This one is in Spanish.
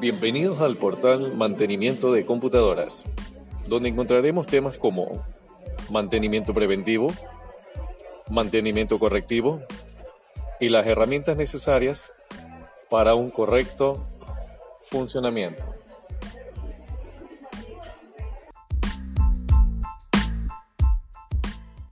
Bienvenidos al portal Mantenimiento de Computadoras, donde encontraremos temas como mantenimiento preventivo, mantenimiento correctivo y las herramientas necesarias para un correcto funcionamiento.